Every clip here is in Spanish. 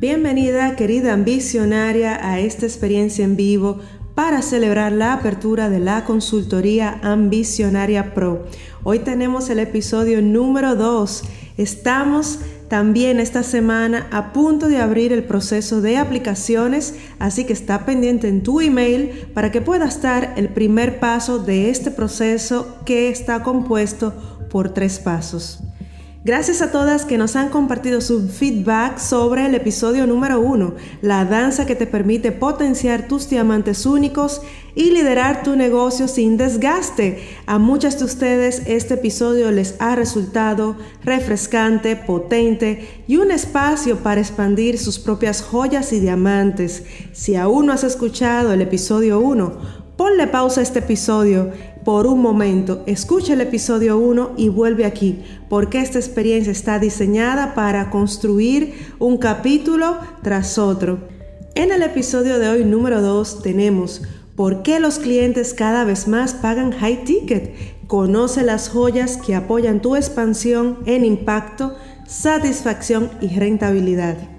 Bienvenida querida ambicionaria a esta experiencia en vivo para celebrar la apertura de la consultoría Ambicionaria Pro. Hoy tenemos el episodio número 2. Estamos también esta semana a punto de abrir el proceso de aplicaciones, así que está pendiente en tu email para que puedas dar el primer paso de este proceso que está compuesto por tres pasos. Gracias a todas que nos han compartido su feedback sobre el episodio número uno, la danza que te permite potenciar tus diamantes únicos y liderar tu negocio sin desgaste. A muchas de ustedes este episodio les ha resultado refrescante, potente y un espacio para expandir sus propias joyas y diamantes. Si aún no has escuchado el episodio 1, ponle pausa a este episodio por un momento, escucha el episodio 1 y vuelve aquí, porque esta experiencia está diseñada para construir un capítulo tras otro. En el episodio de hoy número 2 tenemos ¿Por qué los clientes cada vez más pagan high ticket? Conoce las joyas que apoyan tu expansión en impacto, satisfacción y rentabilidad.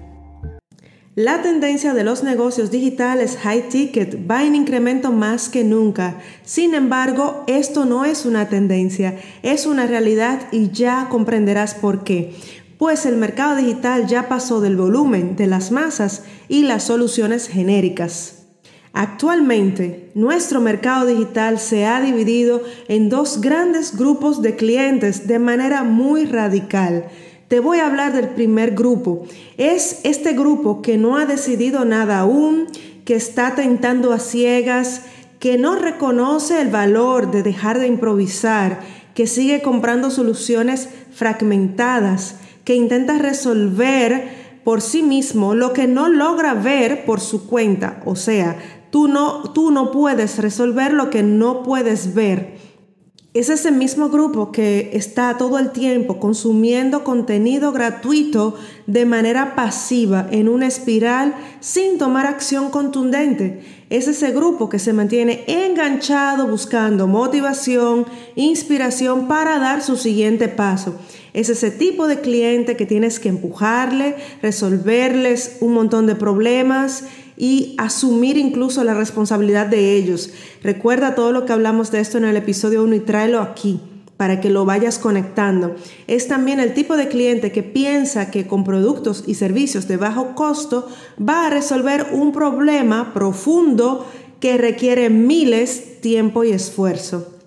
La tendencia de los negocios digitales high ticket va en incremento más que nunca. Sin embargo, esto no es una tendencia, es una realidad y ya comprenderás por qué. Pues el mercado digital ya pasó del volumen de las masas y las soluciones genéricas. Actualmente, nuestro mercado digital se ha dividido en dos grandes grupos de clientes de manera muy radical. Te voy a hablar del primer grupo. Es este grupo que no ha decidido nada aún, que está tentando a ciegas, que no reconoce el valor de dejar de improvisar, que sigue comprando soluciones fragmentadas, que intenta resolver por sí mismo lo que no logra ver por su cuenta. O sea, tú no, tú no puedes resolver lo que no puedes ver. Es ese mismo grupo que está todo el tiempo consumiendo contenido gratuito de manera pasiva en una espiral sin tomar acción contundente. Es ese grupo que se mantiene enganchado buscando motivación, inspiración para dar su siguiente paso. Es ese tipo de cliente que tienes que empujarle, resolverles un montón de problemas y asumir incluso la responsabilidad de ellos. Recuerda todo lo que hablamos de esto en el episodio 1 y tráelo aquí para que lo vayas conectando. Es también el tipo de cliente que piensa que con productos y servicios de bajo costo va a resolver un problema profundo que requiere miles, tiempo y esfuerzo.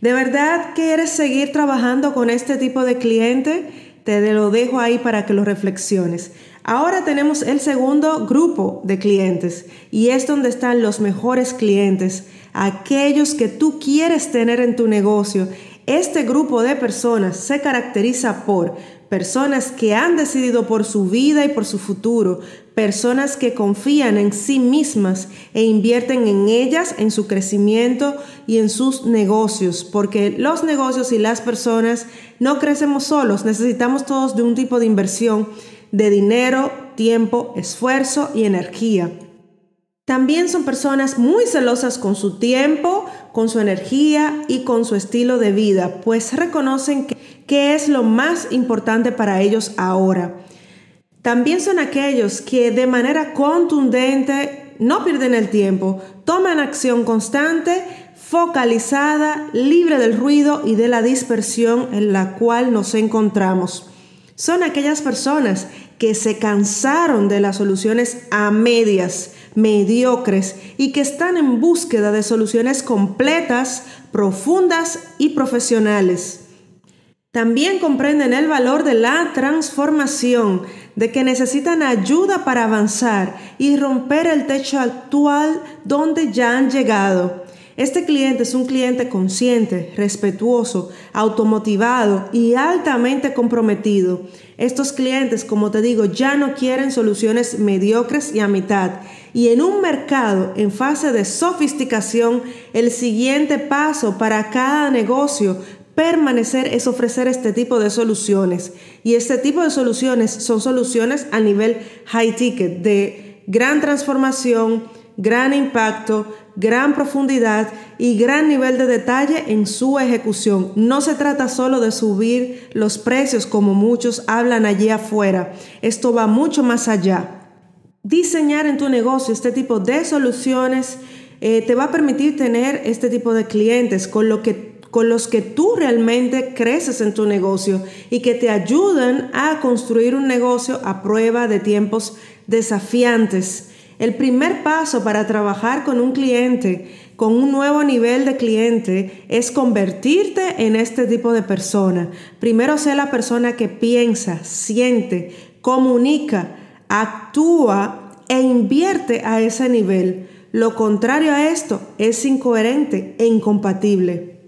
¿De verdad quieres seguir trabajando con este tipo de cliente? Te lo dejo ahí para que lo reflexiones. Ahora tenemos el segundo grupo de clientes y es donde están los mejores clientes, aquellos que tú quieres tener en tu negocio. Este grupo de personas se caracteriza por personas que han decidido por su vida y por su futuro, personas que confían en sí mismas e invierten en ellas, en su crecimiento y en sus negocios, porque los negocios y las personas no crecemos solos, necesitamos todos de un tipo de inversión de dinero, tiempo, esfuerzo y energía. También son personas muy celosas con su tiempo, con su energía y con su estilo de vida, pues reconocen que, es lo más importante para ellos ahora. También son aquellos que de manera contundente no pierden el tiempo, toman acción constante, focalizada, libre del ruido y de la dispersión en la cual nos encontramos. Son aquellas personas que se cansaron de las soluciones a medias, mediocres y que están en búsqueda de soluciones completas, profundas y profesionales. También comprenden el valor de la transformación, de que necesitan ayuda para avanzar y romper el techo actual donde ya han llegado. Este cliente es un cliente consciente, respetuoso, automotivado y altamente comprometido. Estos clientes, como te digo, ya no quieren soluciones mediocres y a mitad. Y en un mercado en fase de sofisticación, el siguiente paso para cada negocio permanecer es ofrecer este tipo de soluciones. Y este tipo de soluciones son soluciones a nivel high ticket, de gran transformación, gran impacto, gran profundidad y gran nivel de detalle en su ejecución. No se trata solo de subir los precios como muchos hablan allí afuera. Esto va mucho más allá. Diseñar en tu negocio este tipo de soluciones eh, te va a permitir tener este tipo de clientes con, lo que, con los que tú realmente creces en tu negocio y que te ayudan a construir un negocio a prueba de tiempos desafiantes. El primer paso para trabajar con un cliente, con un nuevo nivel de cliente, es convertirte en este tipo de persona. Primero sé la persona que piensa, siente, comunica, actúa e invierte a ese nivel. Lo contrario a esto es incoherente e incompatible.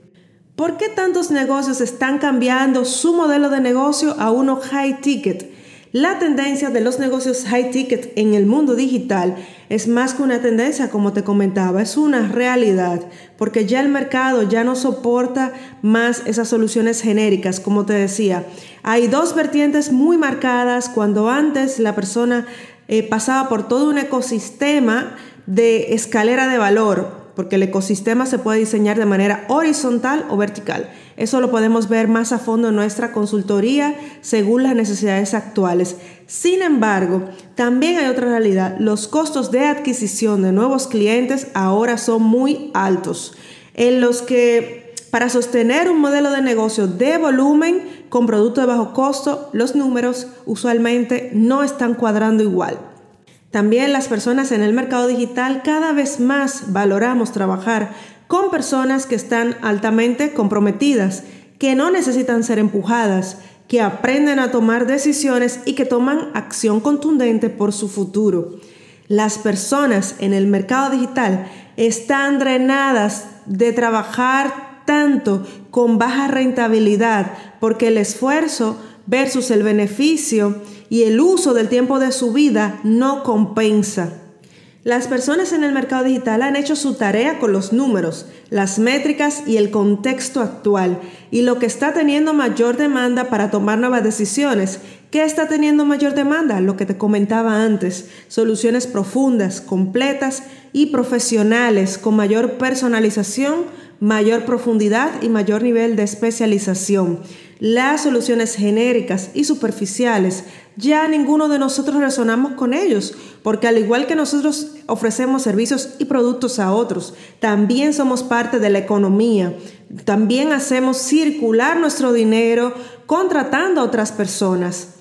¿Por qué tantos negocios están cambiando su modelo de negocio a uno high ticket? La tendencia de los negocios high ticket en el mundo digital es más que una tendencia, como te comentaba, es una realidad, porque ya el mercado ya no soporta más esas soluciones genéricas, como te decía. Hay dos vertientes muy marcadas cuando antes la persona eh, pasaba por todo un ecosistema de escalera de valor, porque el ecosistema se puede diseñar de manera horizontal o vertical. Eso lo podemos ver más a fondo en nuestra consultoría según las necesidades actuales. Sin embargo, también hay otra realidad. Los costos de adquisición de nuevos clientes ahora son muy altos, en los que para sostener un modelo de negocio de volumen con producto de bajo costo, los números usualmente no están cuadrando igual. También las personas en el mercado digital cada vez más valoramos trabajar con personas que están altamente comprometidas, que no necesitan ser empujadas, que aprenden a tomar decisiones y que toman acción contundente por su futuro. Las personas en el mercado digital están drenadas de trabajar tanto con baja rentabilidad porque el esfuerzo versus el beneficio y el uso del tiempo de su vida no compensa. Las personas en el mercado digital han hecho su tarea con los números, las métricas y el contexto actual y lo que está teniendo mayor demanda para tomar nuevas decisiones. ¿Qué está teniendo mayor demanda? Lo que te comentaba antes, soluciones profundas, completas y profesionales con mayor personalización, mayor profundidad y mayor nivel de especialización. Las soluciones genéricas y superficiales, ya ninguno de nosotros resonamos con ellos, porque al igual que nosotros ofrecemos servicios y productos a otros, también somos parte de la economía, también hacemos circular nuestro dinero contratando a otras personas.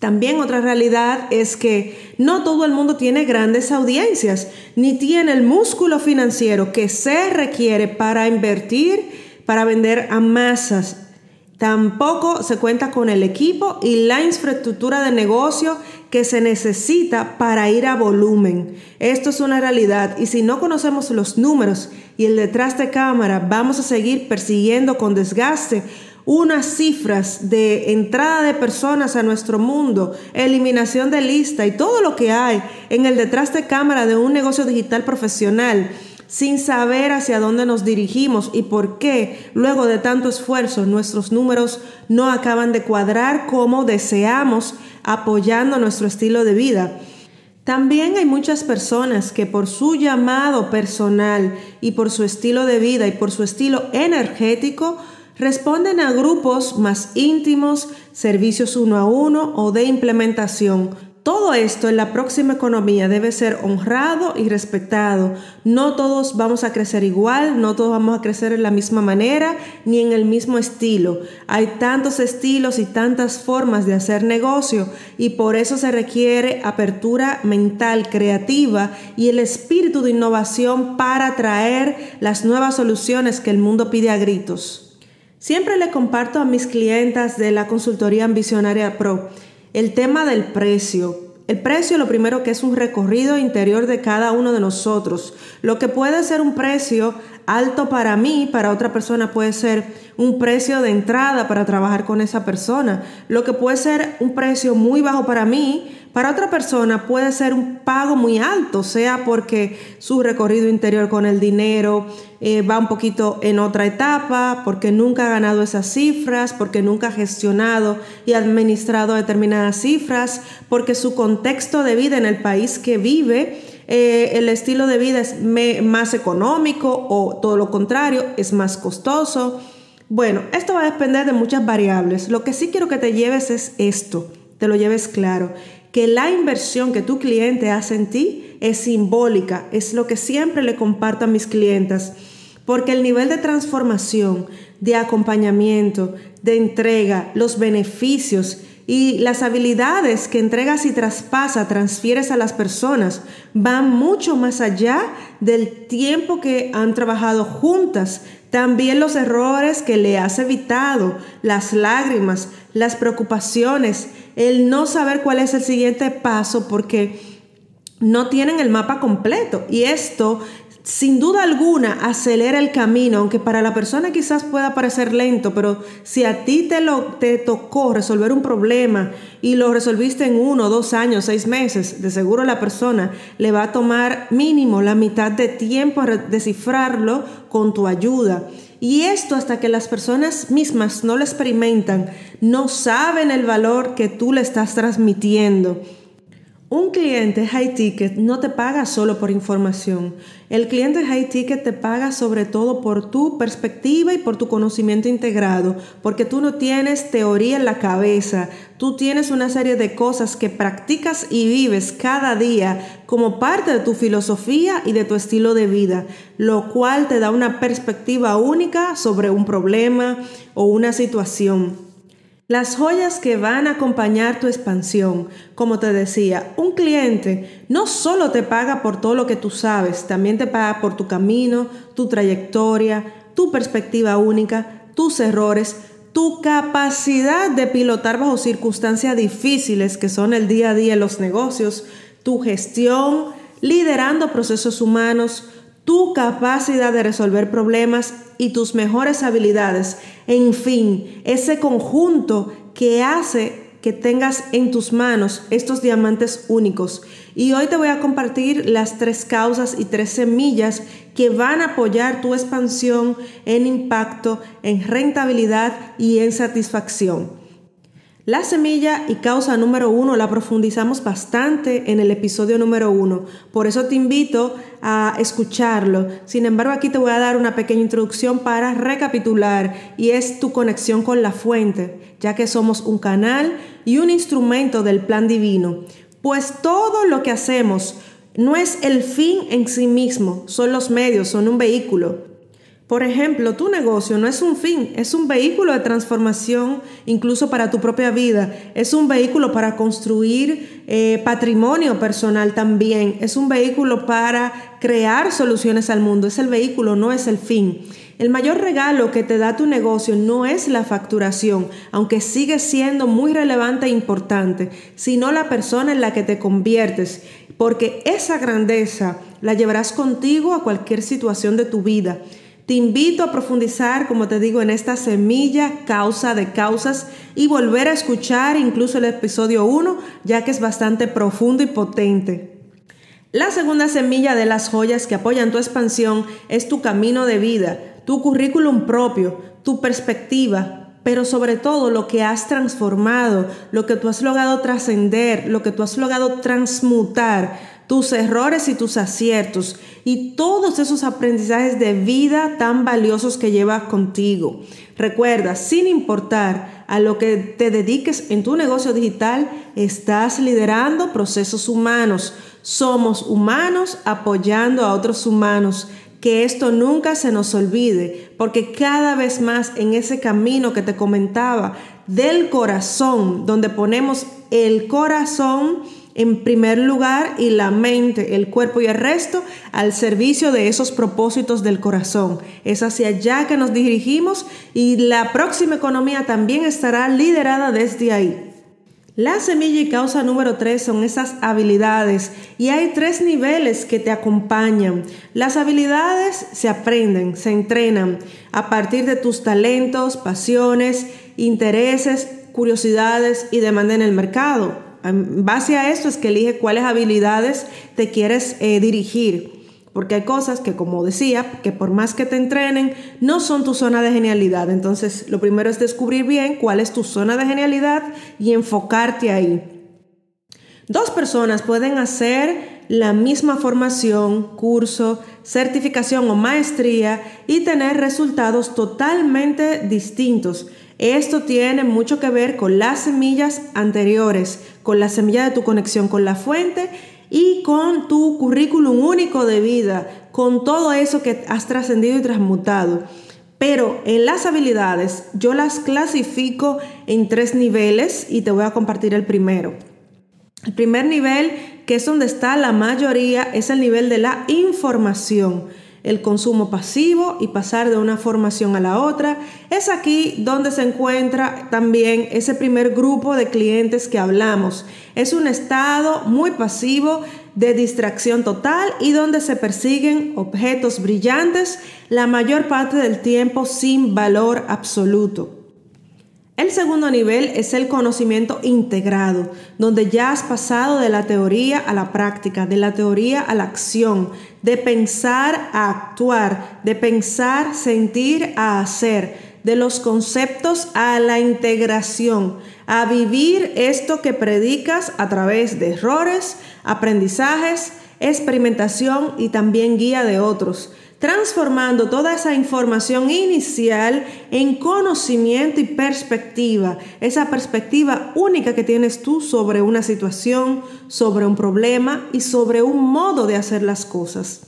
También otra realidad es que no todo el mundo tiene grandes audiencias, ni tiene el músculo financiero que se requiere para invertir, para vender a masas Tampoco se cuenta con el equipo y la infraestructura de negocio que se necesita para ir a volumen. Esto es una realidad y si no conocemos los números y el detrás de cámara, vamos a seguir persiguiendo con desgaste unas cifras de entrada de personas a nuestro mundo, eliminación de lista y todo lo que hay en el detrás de cámara de un negocio digital profesional sin saber hacia dónde nos dirigimos y por qué, luego de tanto esfuerzo, nuestros números no acaban de cuadrar como deseamos, apoyando nuestro estilo de vida. También hay muchas personas que por su llamado personal y por su estilo de vida y por su estilo energético responden a grupos más íntimos, servicios uno a uno o de implementación, todo esto en la próxima economía debe ser honrado y respetado. No todos vamos a crecer igual, no todos vamos a crecer en la misma manera ni en el mismo estilo. Hay tantos estilos y tantas formas de hacer negocio y por eso se requiere apertura mental, creativa y el espíritu de innovación para traer las nuevas soluciones que el mundo pide a gritos. Siempre le comparto a mis clientas de la consultoría Ambicionaria Pro el tema del precio. El precio lo primero que es un recorrido interior de cada uno de nosotros. Lo que puede ser un precio alto para mí, para otra persona puede ser un precio de entrada para trabajar con esa persona. Lo que puede ser un precio muy bajo para mí, para otra persona puede ser un pago muy alto, sea porque su recorrido interior con el dinero eh, va un poquito en otra etapa, porque nunca ha ganado esas cifras, porque nunca ha gestionado y administrado determinadas cifras, porque su contexto de vida en el país que vive eh, el estilo de vida es más económico o todo lo contrario, es más costoso. Bueno, esto va a depender de muchas variables. Lo que sí quiero que te lleves es esto, te lo lleves claro, que la inversión que tu cliente hace en ti es simbólica, es lo que siempre le comparto a mis clientas, porque el nivel de transformación, de acompañamiento, de entrega, los beneficios y las habilidades que entregas y traspasa, transfieres a las personas, van mucho más allá del tiempo que han trabajado juntas. También los errores que le has evitado, las lágrimas, las preocupaciones, el no saber cuál es el siguiente paso porque no tienen el mapa completo. Y esto sin duda alguna acelera el camino, aunque para la persona quizás pueda parecer lento, pero si a ti te, lo, te tocó resolver un problema y lo resolviste en uno, dos años, seis meses, de seguro la persona le va a tomar mínimo la mitad de tiempo a descifrarlo con tu ayuda. Y esto hasta que las personas mismas no lo experimentan, no saben el valor que tú le estás transmitiendo. Un cliente high ticket no te paga solo por información. El cliente high ticket te paga sobre todo por tu perspectiva y por tu conocimiento integrado, porque tú no tienes teoría en la cabeza, tú tienes una serie de cosas que practicas y vives cada día como parte de tu filosofía y de tu estilo de vida, lo cual te da una perspectiva única sobre un problema o una situación. Las joyas que van a acompañar tu expansión, como te decía, un cliente no solo te paga por todo lo que tú sabes, también te paga por tu camino, tu trayectoria, tu perspectiva única, tus errores, tu capacidad de pilotar bajo circunstancias difíciles que son el día a día en los negocios, tu gestión, liderando procesos humanos, tu capacidad de resolver problemas y tus mejores habilidades. En fin, ese conjunto que hace que tengas en tus manos estos diamantes únicos. Y hoy te voy a compartir las tres causas y tres semillas que van a apoyar tu expansión en impacto, en rentabilidad y en satisfacción. La semilla y causa número uno la profundizamos bastante en el episodio número uno, por eso te invito a escucharlo. Sin embargo, aquí te voy a dar una pequeña introducción para recapitular y es tu conexión con la fuente, ya que somos un canal y un instrumento del plan divino. Pues todo lo que hacemos no es el fin en sí mismo, son los medios, son un vehículo. Por ejemplo, tu negocio no es un fin, es un vehículo de transformación incluso para tu propia vida, es un vehículo para construir eh, patrimonio personal también, es un vehículo para crear soluciones al mundo, es el vehículo, no es el fin. El mayor regalo que te da tu negocio no es la facturación, aunque sigue siendo muy relevante e importante, sino la persona en la que te conviertes, porque esa grandeza la llevarás contigo a cualquier situación de tu vida. Te invito a profundizar, como te digo, en esta semilla, causa de causas, y volver a escuchar incluso el episodio 1, ya que es bastante profundo y potente. La segunda semilla de las joyas que apoyan tu expansión es tu camino de vida, tu currículum propio, tu perspectiva, pero sobre todo lo que has transformado, lo que tú has logrado trascender, lo que tú has logrado transmutar tus errores y tus aciertos y todos esos aprendizajes de vida tan valiosos que llevas contigo. Recuerda, sin importar a lo que te dediques en tu negocio digital, estás liderando procesos humanos. Somos humanos apoyando a otros humanos. Que esto nunca se nos olvide, porque cada vez más en ese camino que te comentaba del corazón, donde ponemos el corazón, en primer lugar y la mente, el cuerpo y el resto al servicio de esos propósitos del corazón. Es hacia allá que nos dirigimos y la próxima economía también estará liderada desde ahí. La semilla y causa número tres son esas habilidades y hay tres niveles que te acompañan. Las habilidades se aprenden, se entrenan a partir de tus talentos, pasiones, intereses, curiosidades y demanda en el mercado. En base a esto es que elige cuáles habilidades te quieres eh, dirigir. Porque hay cosas que, como decía, que por más que te entrenen, no son tu zona de genialidad. Entonces, lo primero es descubrir bien cuál es tu zona de genialidad y enfocarte ahí. Dos personas pueden hacer la misma formación, curso, certificación o maestría y tener resultados totalmente distintos. Esto tiene mucho que ver con las semillas anteriores, con la semilla de tu conexión con la fuente y con tu currículum único de vida, con todo eso que has trascendido y transmutado. Pero en las habilidades yo las clasifico en tres niveles y te voy a compartir el primero. El primer nivel, que es donde está la mayoría, es el nivel de la información el consumo pasivo y pasar de una formación a la otra. Es aquí donde se encuentra también ese primer grupo de clientes que hablamos. Es un estado muy pasivo de distracción total y donde se persiguen objetos brillantes la mayor parte del tiempo sin valor absoluto. El segundo nivel es el conocimiento integrado, donde ya has pasado de la teoría a la práctica, de la teoría a la acción, de pensar a actuar, de pensar, sentir a hacer, de los conceptos a la integración, a vivir esto que predicas a través de errores, aprendizajes, experimentación y también guía de otros, transformando toda esa información inicial en conocimiento y perspectiva, esa perspectiva única que tienes tú sobre una situación, sobre un problema y sobre un modo de hacer las cosas.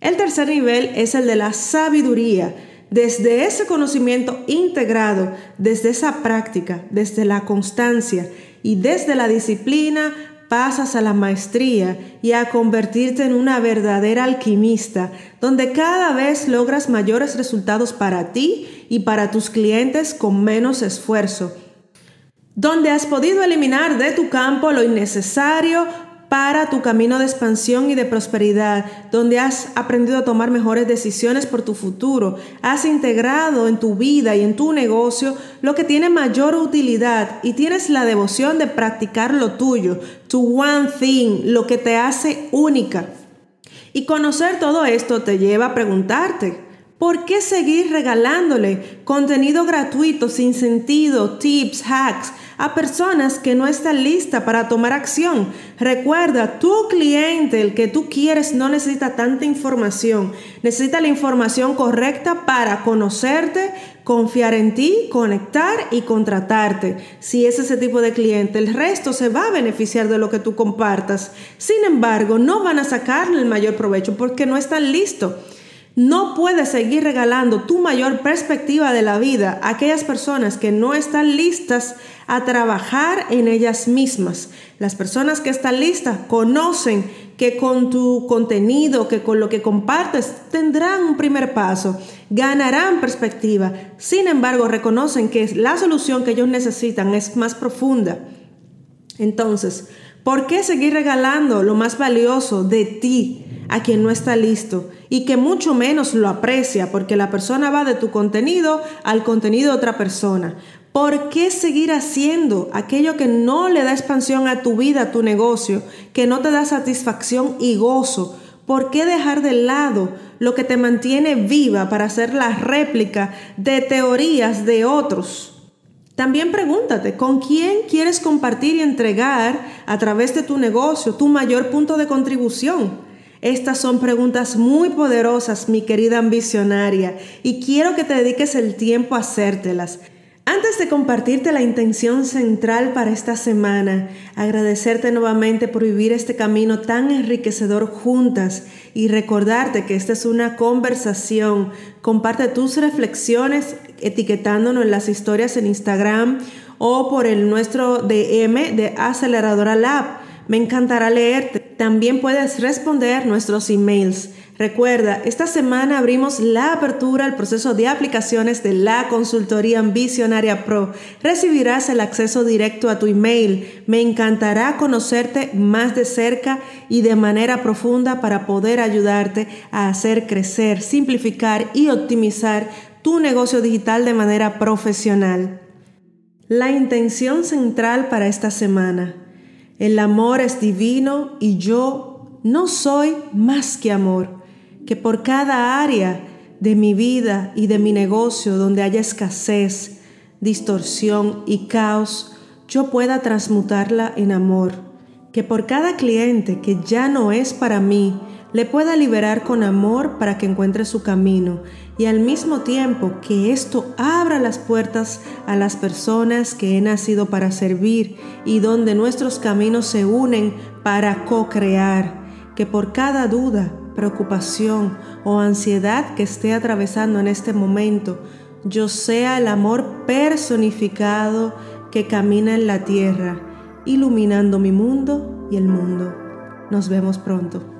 El tercer nivel es el de la sabiduría, desde ese conocimiento integrado, desde esa práctica, desde la constancia y desde la disciplina, pasas a la maestría y a convertirte en una verdadera alquimista, donde cada vez logras mayores resultados para ti y para tus clientes con menos esfuerzo, donde has podido eliminar de tu campo lo innecesario para tu camino de expansión y de prosperidad, donde has aprendido a tomar mejores decisiones por tu futuro, has integrado en tu vida y en tu negocio lo que tiene mayor utilidad y tienes la devoción de practicar lo tuyo, tu one thing, lo que te hace única. Y conocer todo esto te lleva a preguntarte, ¿por qué seguir regalándole contenido gratuito, sin sentido, tips, hacks? a personas que no están listas para tomar acción. Recuerda, tu cliente, el que tú quieres, no necesita tanta información. Necesita la información correcta para conocerte, confiar en ti, conectar y contratarte. Si es ese tipo de cliente, el resto se va a beneficiar de lo que tú compartas. Sin embargo, no van a sacarle el mayor provecho porque no están listos. No puedes seguir regalando tu mayor perspectiva de la vida a aquellas personas que no están listas a trabajar en ellas mismas. Las personas que están listas conocen que con tu contenido, que con lo que compartes, tendrán un primer paso, ganarán perspectiva. Sin embargo, reconocen que la solución que ellos necesitan es más profunda. Entonces, ¿por qué seguir regalando lo más valioso de ti? a quien no está listo y que mucho menos lo aprecia porque la persona va de tu contenido al contenido de otra persona. ¿Por qué seguir haciendo aquello que no le da expansión a tu vida, a tu negocio, que no te da satisfacción y gozo? ¿Por qué dejar de lado lo que te mantiene viva para hacer la réplica de teorías de otros? También pregúntate, ¿con quién quieres compartir y entregar a través de tu negocio tu mayor punto de contribución? Estas son preguntas muy poderosas, mi querida ambicionaria, y quiero que te dediques el tiempo a hacértelas. Antes de compartirte la intención central para esta semana, agradecerte nuevamente por vivir este camino tan enriquecedor juntas y recordarte que esta es una conversación. Comparte tus reflexiones etiquetándonos en las historias en Instagram o por el nuestro DM de Aceleradora Lab. Me encantará leerte. También puedes responder nuestros emails. Recuerda, esta semana abrimos la apertura al proceso de aplicaciones de la consultoría Visionaria Pro. Recibirás el acceso directo a tu email. Me encantará conocerte más de cerca y de manera profunda para poder ayudarte a hacer crecer, simplificar y optimizar tu negocio digital de manera profesional. La intención central para esta semana. El amor es divino y yo no soy más que amor, que por cada área de mi vida y de mi negocio donde haya escasez, distorsión y caos, yo pueda transmutarla en amor, que por cada cliente que ya no es para mí, le pueda liberar con amor para que encuentre su camino y al mismo tiempo que esto abra las puertas a las personas que he nacido para servir y donde nuestros caminos se unen para co-crear, que por cada duda, preocupación o ansiedad que esté atravesando en este momento, yo sea el amor personificado que camina en la tierra, iluminando mi mundo y el mundo. Nos vemos pronto.